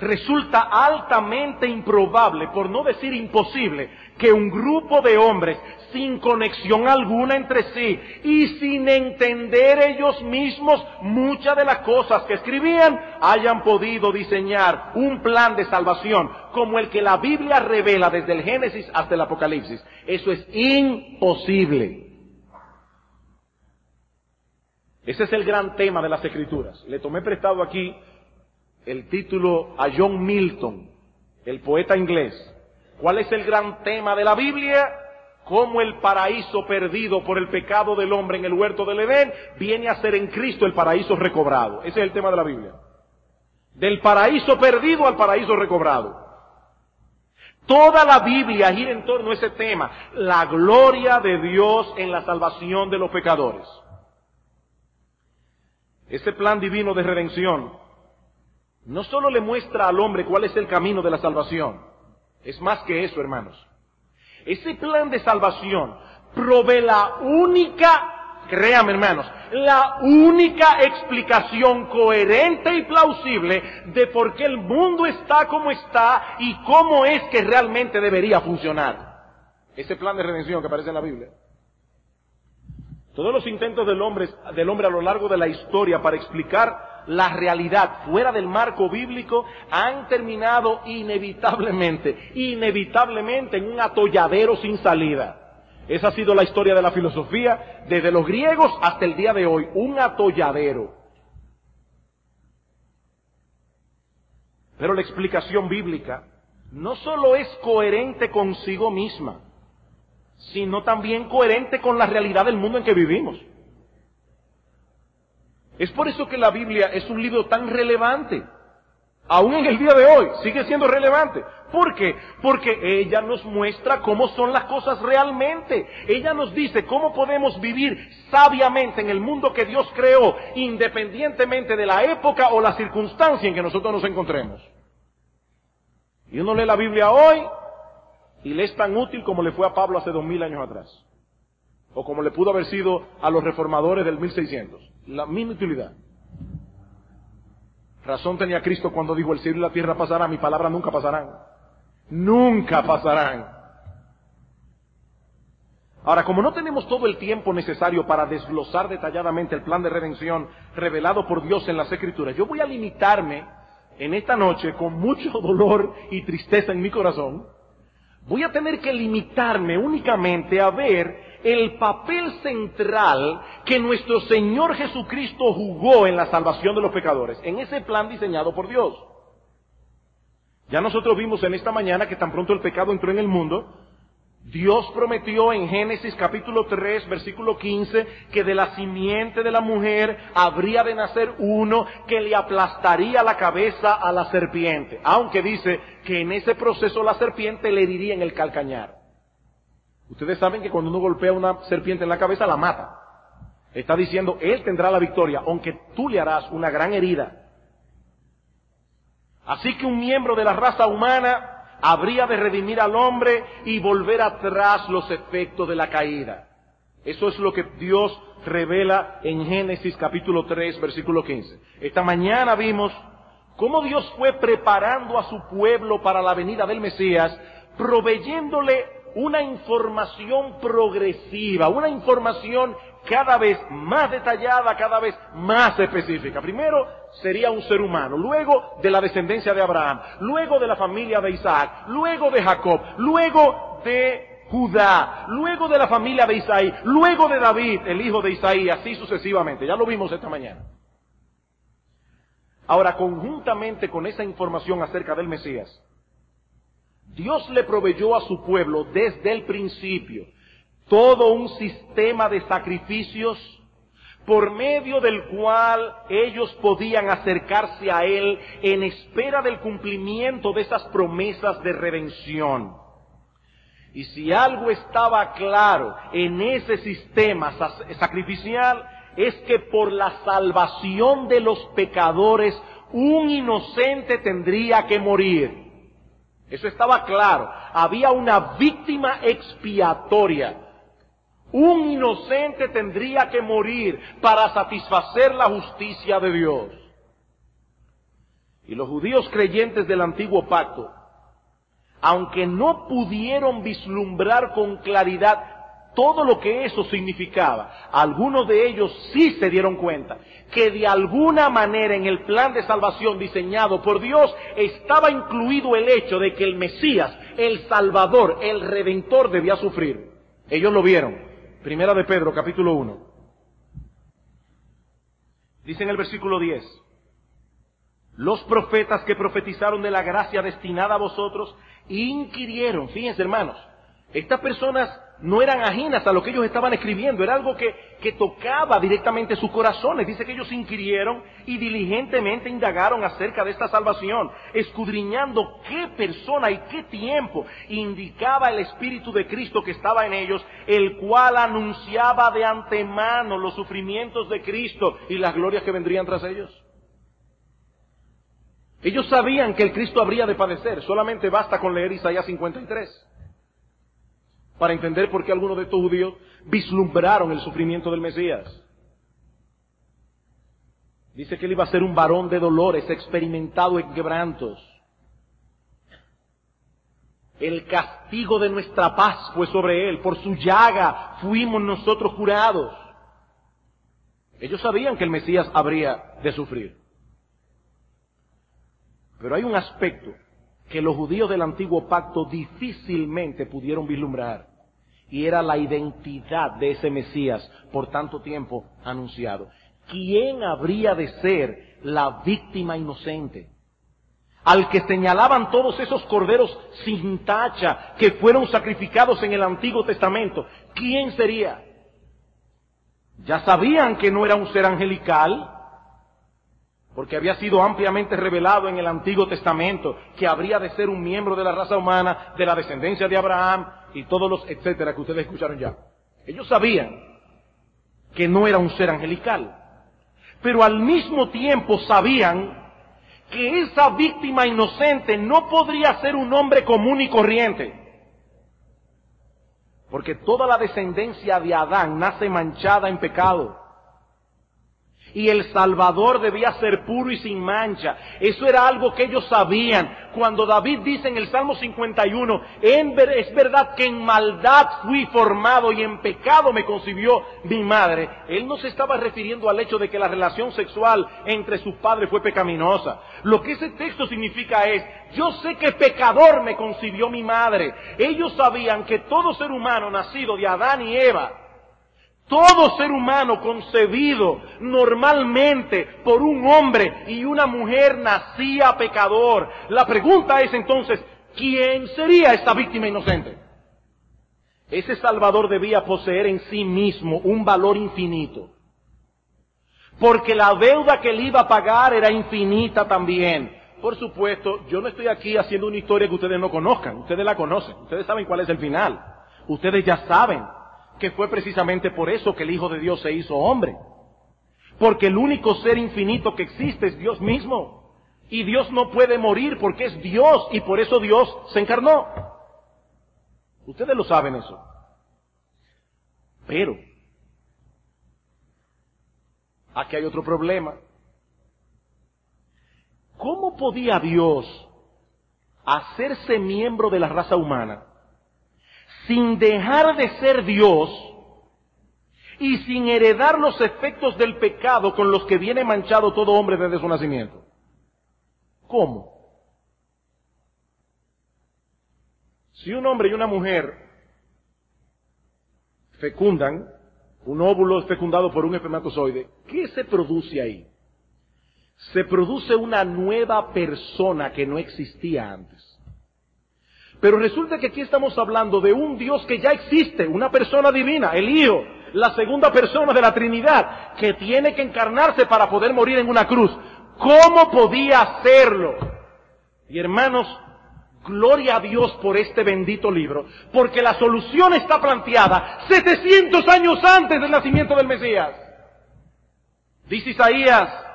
resulta altamente improbable, por no decir imposible, que un grupo de hombres sin conexión alguna entre sí y sin entender ellos mismos muchas de las cosas que escribían, hayan podido diseñar un plan de salvación como el que la Biblia revela desde el Génesis hasta el Apocalipsis. Eso es imposible. Ese es el gran tema de las escrituras. Le tomé prestado aquí el título a John Milton, el poeta inglés. ¿Cuál es el gran tema de la Biblia? Cómo el paraíso perdido por el pecado del hombre en el huerto del Edén viene a ser en Cristo el paraíso recobrado. Ese es el tema de la Biblia. Del paraíso perdido al paraíso recobrado. Toda la Biblia gira en torno a ese tema, la gloria de Dios en la salvación de los pecadores. Ese plan divino de redención no solo le muestra al hombre cuál es el camino de la salvación, es más que eso, hermanos. Ese plan de salvación provee la única, créame hermanos, la única explicación coherente y plausible de por qué el mundo está como está y cómo es que realmente debería funcionar. Ese plan de redención que aparece en la Biblia. Todos los intentos del hombre, del hombre a lo largo de la historia para explicar la realidad fuera del marco bíblico han terminado inevitablemente, inevitablemente en un atolladero sin salida. Esa ha sido la historia de la filosofía desde los griegos hasta el día de hoy, un atolladero. Pero la explicación bíblica no solo es coherente consigo misma, sino también coherente con la realidad del mundo en que vivimos. Es por eso que la Biblia es un libro tan relevante. Aún en el día de hoy sigue siendo relevante. ¿Por qué? Porque ella nos muestra cómo son las cosas realmente. Ella nos dice cómo podemos vivir sabiamente en el mundo que Dios creó, independientemente de la época o la circunstancia en que nosotros nos encontremos. Y uno lee la Biblia hoy y le es tan útil como le fue a Pablo hace dos mil años atrás. O como le pudo haber sido a los reformadores del 1600. La misma utilidad. Razón tenía Cristo cuando dijo el cielo y la tierra pasarán, mi palabra nunca pasarán. Nunca pasarán. Ahora, como no tenemos todo el tiempo necesario para desglosar detalladamente el plan de redención revelado por Dios en las Escrituras, yo voy a limitarme en esta noche, con mucho dolor y tristeza en mi corazón, voy a tener que limitarme únicamente a ver el papel central que nuestro Señor Jesucristo jugó en la salvación de los pecadores, en ese plan diseñado por Dios. Ya nosotros vimos en esta mañana que tan pronto el pecado entró en el mundo, Dios prometió en Génesis capítulo 3, versículo 15, que de la simiente de la mujer habría de nacer uno que le aplastaría la cabeza a la serpiente, aunque dice que en ese proceso la serpiente le heriría en el calcañar. Ustedes saben que cuando uno golpea una serpiente en la cabeza la mata. Está diciendo, él tendrá la victoria, aunque tú le harás una gran herida. Así que un miembro de la raza humana habría de redimir al hombre y volver atrás los efectos de la caída. Eso es lo que Dios revela en Génesis capítulo 3, versículo 15. Esta mañana vimos cómo Dios fue preparando a su pueblo para la venida del Mesías, proveyéndole una información progresiva, una información cada vez más detallada, cada vez más específica. Primero sería un ser humano, luego de la descendencia de Abraham, luego de la familia de Isaac, luego de Jacob, luego de Judá, luego de la familia de Isaí, luego de David, el hijo de Isaí, así sucesivamente. Ya lo vimos esta mañana. Ahora, conjuntamente con esa información acerca del Mesías, Dios le proveyó a su pueblo desde el principio todo un sistema de sacrificios por medio del cual ellos podían acercarse a Él en espera del cumplimiento de esas promesas de redención. Y si algo estaba claro en ese sistema sacrificial, es que por la salvación de los pecadores, un inocente tendría que morir. Eso estaba claro. Había una víctima expiatoria. Un inocente tendría que morir para satisfacer la justicia de Dios. Y los judíos creyentes del antiguo pacto, aunque no pudieron vislumbrar con claridad todo lo que eso significaba, algunos de ellos sí se dieron cuenta que de alguna manera en el plan de salvación diseñado por Dios estaba incluido el hecho de que el Mesías, el Salvador, el Redentor debía sufrir. Ellos lo vieron. Primera de Pedro, capítulo 1. Dice en el versículo 10, los profetas que profetizaron de la gracia destinada a vosotros inquirieron, fíjense hermanos, estas personas no eran ajenas a lo que ellos estaban escribiendo, era algo que, que, tocaba directamente sus corazones. Dice que ellos inquirieron y diligentemente indagaron acerca de esta salvación, escudriñando qué persona y qué tiempo indicaba el Espíritu de Cristo que estaba en ellos, el cual anunciaba de antemano los sufrimientos de Cristo y las glorias que vendrían tras ellos. Ellos sabían que el Cristo habría de padecer, solamente basta con leer Isaías 53 para entender por qué algunos de estos judíos vislumbraron el sufrimiento del Mesías. Dice que él iba a ser un varón de dolores, experimentado en quebrantos. El castigo de nuestra paz fue sobre él, por su llaga fuimos nosotros curados. Ellos sabían que el Mesías habría de sufrir. Pero hay un aspecto que los judíos del antiguo pacto difícilmente pudieron vislumbrar. Y era la identidad de ese Mesías por tanto tiempo anunciado. ¿Quién habría de ser la víctima inocente? Al que señalaban todos esos corderos sin tacha que fueron sacrificados en el Antiguo Testamento. ¿Quién sería? Ya sabían que no era un ser angelical, porque había sido ampliamente revelado en el Antiguo Testamento que habría de ser un miembro de la raza humana, de la descendencia de Abraham y todos los etcétera que ustedes escucharon ya. Ellos sabían que no era un ser angelical, pero al mismo tiempo sabían que esa víctima inocente no podría ser un hombre común y corriente, porque toda la descendencia de Adán nace manchada en pecado y el Salvador debía ser puro y sin mancha. Eso era algo que ellos sabían. Cuando David dice en el Salmo 51, es verdad que en maldad fui formado y en pecado me concibió mi madre, él no se estaba refiriendo al hecho de que la relación sexual entre sus padres fue pecaminosa. Lo que ese texto significa es, yo sé que pecador me concibió mi madre. Ellos sabían que todo ser humano nacido de Adán y Eva, todo ser humano concebido normalmente por un hombre y una mujer nacía pecador. La pregunta es entonces, ¿quién sería esta víctima inocente? Ese Salvador debía poseer en sí mismo un valor infinito. Porque la deuda que él iba a pagar era infinita también. Por supuesto, yo no estoy aquí haciendo una historia que ustedes no conozcan. Ustedes la conocen. Ustedes saben cuál es el final. Ustedes ya saben que fue precisamente por eso que el Hijo de Dios se hizo hombre. Porque el único ser infinito que existe es Dios mismo. Y Dios no puede morir porque es Dios y por eso Dios se encarnó. Ustedes lo saben eso. Pero, aquí hay otro problema. ¿Cómo podía Dios hacerse miembro de la raza humana sin dejar de ser Dios y sin heredar los efectos del pecado con los que viene manchado todo hombre desde su nacimiento. ¿Cómo? Si un hombre y una mujer fecundan, un óvulo fecundado por un espermatozoide, ¿qué se produce ahí? Se produce una nueva persona que no existía antes. Pero resulta que aquí estamos hablando de un Dios que ya existe, una persona divina, el Hijo, la segunda persona de la Trinidad, que tiene que encarnarse para poder morir en una cruz. ¿Cómo podía hacerlo? Y hermanos, gloria a Dios por este bendito libro, porque la solución está planteada 700 años antes del nacimiento del Mesías. Dice Isaías,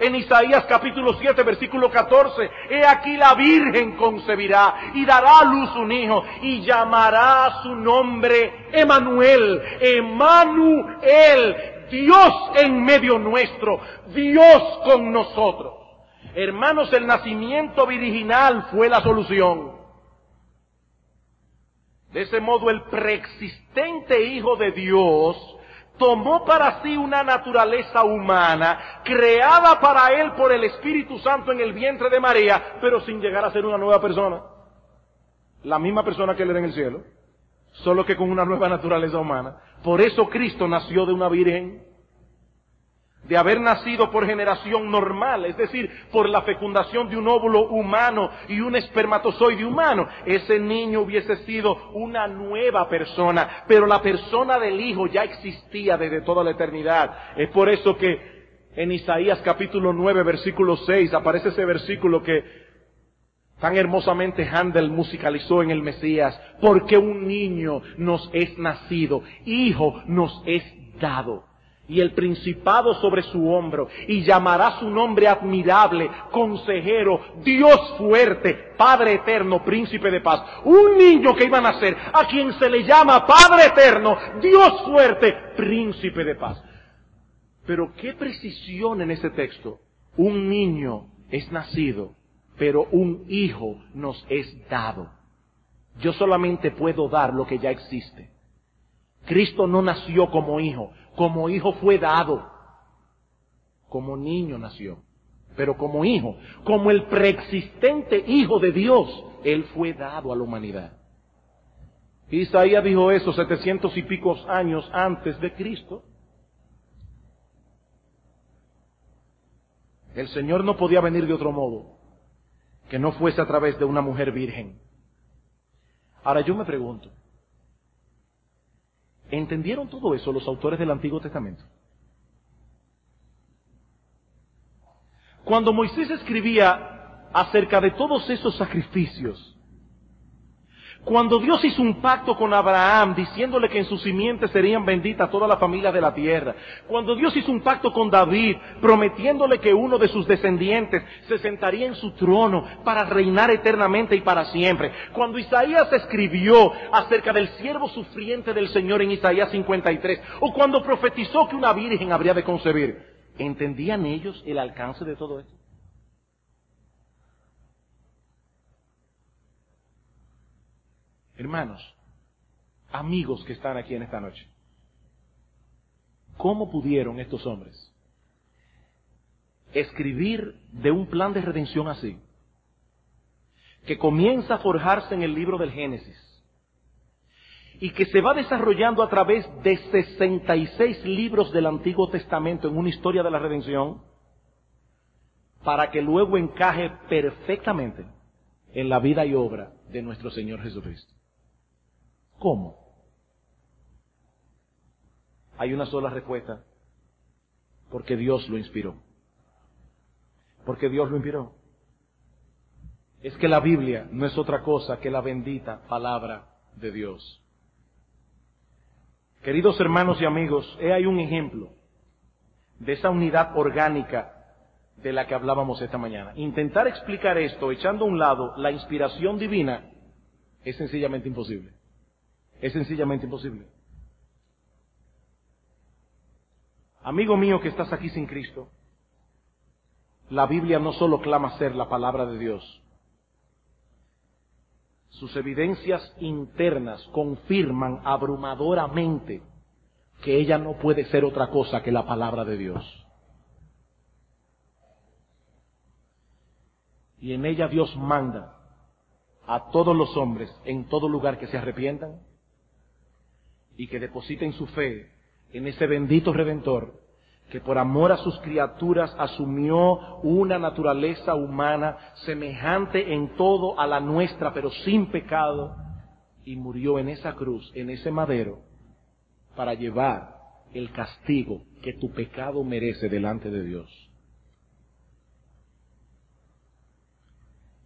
en Isaías capítulo 7 versículo 14, He aquí la Virgen concebirá y dará a luz un hijo y llamará su nombre Emanuel, Emanuel, Dios en medio nuestro, Dios con nosotros. Hermanos, el nacimiento virginal fue la solución. De ese modo, el preexistente Hijo de Dios tomó para sí una naturaleza humana, creada para él por el Espíritu Santo en el vientre de María, pero sin llegar a ser una nueva persona. La misma persona que él era en el cielo, solo que con una nueva naturaleza humana. Por eso Cristo nació de una virgen de haber nacido por generación normal, es decir, por la fecundación de un óvulo humano y un espermatozoide humano, ese niño hubiese sido una nueva persona, pero la persona del Hijo ya existía desde toda la eternidad. Es por eso que en Isaías capítulo 9, versículo 6, aparece ese versículo que tan hermosamente Handel musicalizó en el Mesías, porque un niño nos es nacido, hijo nos es dado y el principado sobre su hombro, y llamará su nombre admirable, consejero, Dios fuerte, Padre eterno, príncipe de paz. Un niño que iba a nacer, a quien se le llama Padre eterno, Dios fuerte, príncipe de paz. Pero qué precisión en ese texto. Un niño es nacido, pero un hijo nos es dado. Yo solamente puedo dar lo que ya existe. Cristo no nació como hijo, como hijo fue dado, como niño nació, pero como hijo, como el preexistente hijo de Dios, él fue dado a la humanidad. Isaías dijo eso setecientos y picos años antes de Cristo. El Señor no podía venir de otro modo que no fuese a través de una mujer virgen. Ahora yo me pregunto, ¿Entendieron todo eso los autores del Antiguo Testamento? Cuando Moisés escribía acerca de todos esos sacrificios, cuando Dios hizo un pacto con Abraham diciéndole que en su simiente serían benditas toda la familia de la tierra. Cuando Dios hizo un pacto con David prometiéndole que uno de sus descendientes se sentaría en su trono para reinar eternamente y para siempre. Cuando Isaías escribió acerca del siervo sufriente del Señor en Isaías 53. O cuando profetizó que una virgen habría de concebir. ¿Entendían ellos el alcance de todo esto? Hermanos, amigos que están aquí en esta noche, ¿cómo pudieron estos hombres escribir de un plan de redención así? Que comienza a forjarse en el libro del Génesis y que se va desarrollando a través de 66 libros del Antiguo Testamento en una historia de la redención, para que luego encaje perfectamente en la vida y obra de nuestro Señor Jesucristo. ¿Cómo? Hay una sola respuesta. Porque Dios lo inspiró. Porque Dios lo inspiró. Es que la Biblia no es otra cosa que la bendita palabra de Dios. Queridos hermanos y amigos, he ahí un ejemplo de esa unidad orgánica de la que hablábamos esta mañana. Intentar explicar esto echando a un lado la inspiración divina es sencillamente imposible. Es sencillamente imposible. Amigo mío que estás aquí sin Cristo, la Biblia no solo clama ser la palabra de Dios, sus evidencias internas confirman abrumadoramente que ella no puede ser otra cosa que la palabra de Dios. Y en ella Dios manda a todos los hombres en todo lugar que se arrepientan y que depositen su fe en ese bendito redentor que por amor a sus criaturas asumió una naturaleza humana semejante en todo a la nuestra, pero sin pecado, y murió en esa cruz, en ese madero, para llevar el castigo que tu pecado merece delante de Dios.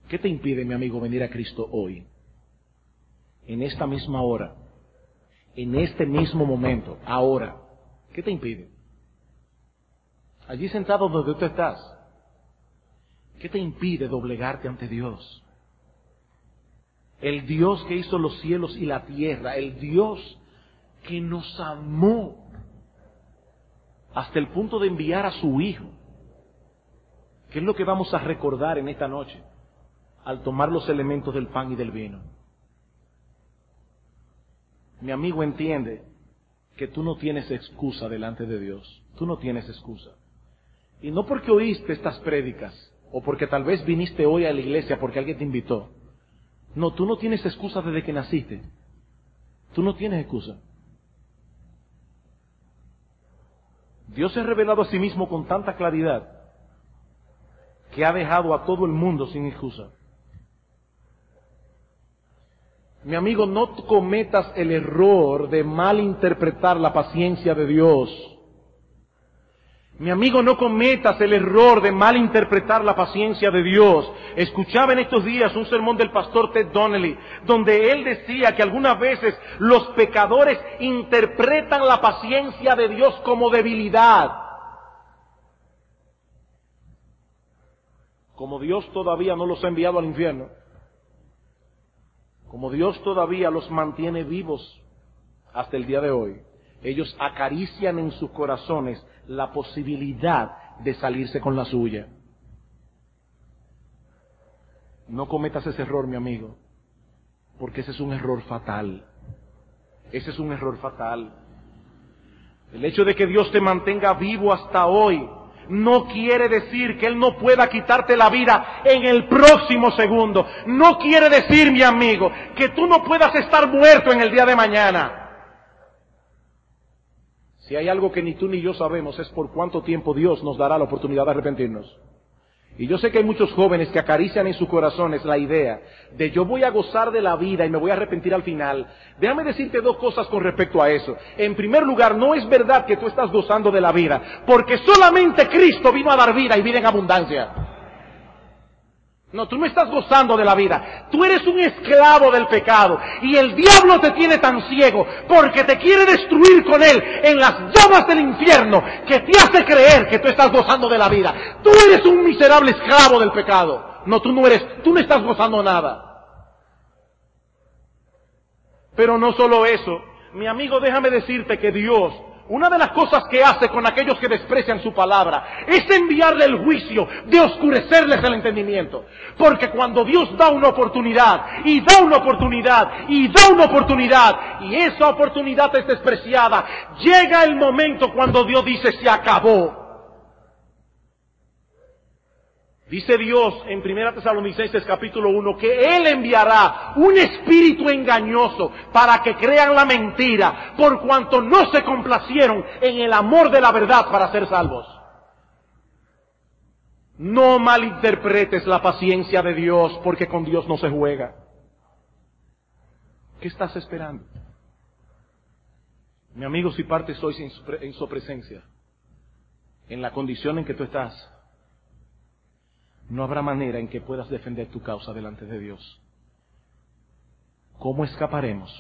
¿Qué te impide, mi amigo, venir a Cristo hoy? En esta misma hora, en este mismo momento, ahora. ¿Qué te impide? Allí sentado donde tú estás. ¿Qué te impide doblegarte ante Dios? El Dios que hizo los cielos y la tierra, el Dios que nos amó hasta el punto de enviar a su Hijo. ¿Qué es lo que vamos a recordar en esta noche al tomar los elementos del pan y del vino? Mi amigo entiende que tú no tienes excusa delante de Dios. Tú no tienes excusa. Y no porque oíste estas prédicas, o porque tal vez viniste hoy a la iglesia porque alguien te invitó. No, tú no tienes excusa desde que naciste. Tú no tienes excusa. Dios se ha revelado a sí mismo con tanta claridad que ha dejado a todo el mundo sin excusa. Mi amigo, no cometas el error de malinterpretar la paciencia de Dios mi amigo, no cometas el error de malinterpretar la paciencia de Dios. Escuchaba en estos días un sermón del pastor Ted Donnelly, donde él decía que algunas veces los pecadores interpretan la paciencia de Dios como debilidad. Como Dios todavía no los ha enviado al infierno, como Dios todavía los mantiene vivos hasta el día de hoy, ellos acarician en sus corazones la posibilidad de salirse con la suya. No cometas ese error, mi amigo, porque ese es un error fatal. Ese es un error fatal. El hecho de que Dios te mantenga vivo hasta hoy no quiere decir que Él no pueda quitarte la vida en el próximo segundo. No quiere decir, mi amigo, que tú no puedas estar muerto en el día de mañana. Si hay algo que ni tú ni yo sabemos es por cuánto tiempo Dios nos dará la oportunidad de arrepentirnos. Y yo sé que hay muchos jóvenes que acarician en sus corazones la idea de yo voy a gozar de la vida y me voy a arrepentir al final. Déjame decirte dos cosas con respecto a eso. En primer lugar, no es verdad que tú estás gozando de la vida, porque solamente Cristo vino a dar vida y vida en abundancia. No, tú no estás gozando de la vida. Tú eres un esclavo del pecado. Y el diablo te tiene tan ciego porque te quiere destruir con él en las llamas del infierno que te hace creer que tú estás gozando de la vida. Tú eres un miserable esclavo del pecado. No, tú no eres, tú no estás gozando nada. Pero no solo eso. Mi amigo, déjame decirte que Dios una de las cosas que hace con aquellos que desprecian su palabra es enviarle el juicio de oscurecerles el entendimiento. Porque cuando Dios da una oportunidad y da una oportunidad y da una oportunidad y esa oportunidad es despreciada, llega el momento cuando Dios dice se acabó. Dice Dios en 1 Tesalonicenses capítulo 1 que Él enviará un espíritu engañoso para que crean la mentira por cuanto no se complacieron en el amor de la verdad para ser salvos. No malinterpretes la paciencia de Dios porque con Dios no se juega. ¿Qué estás esperando? Mi amigo, si partes hoy en su presencia, en la condición en que tú estás, no habrá manera en que puedas defender tu causa delante de Dios. ¿Cómo escaparemos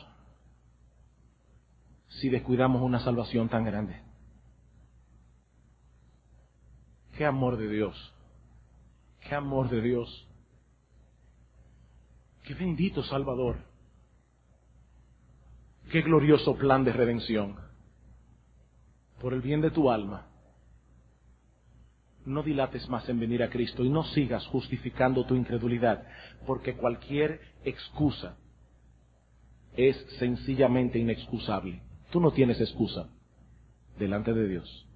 si descuidamos una salvación tan grande? Qué amor de Dios. Qué amor de Dios. Qué bendito Salvador. Qué glorioso plan de redención. Por el bien de tu alma no dilates más en venir a Cristo y no sigas justificando tu incredulidad, porque cualquier excusa es sencillamente inexcusable. Tú no tienes excusa delante de Dios.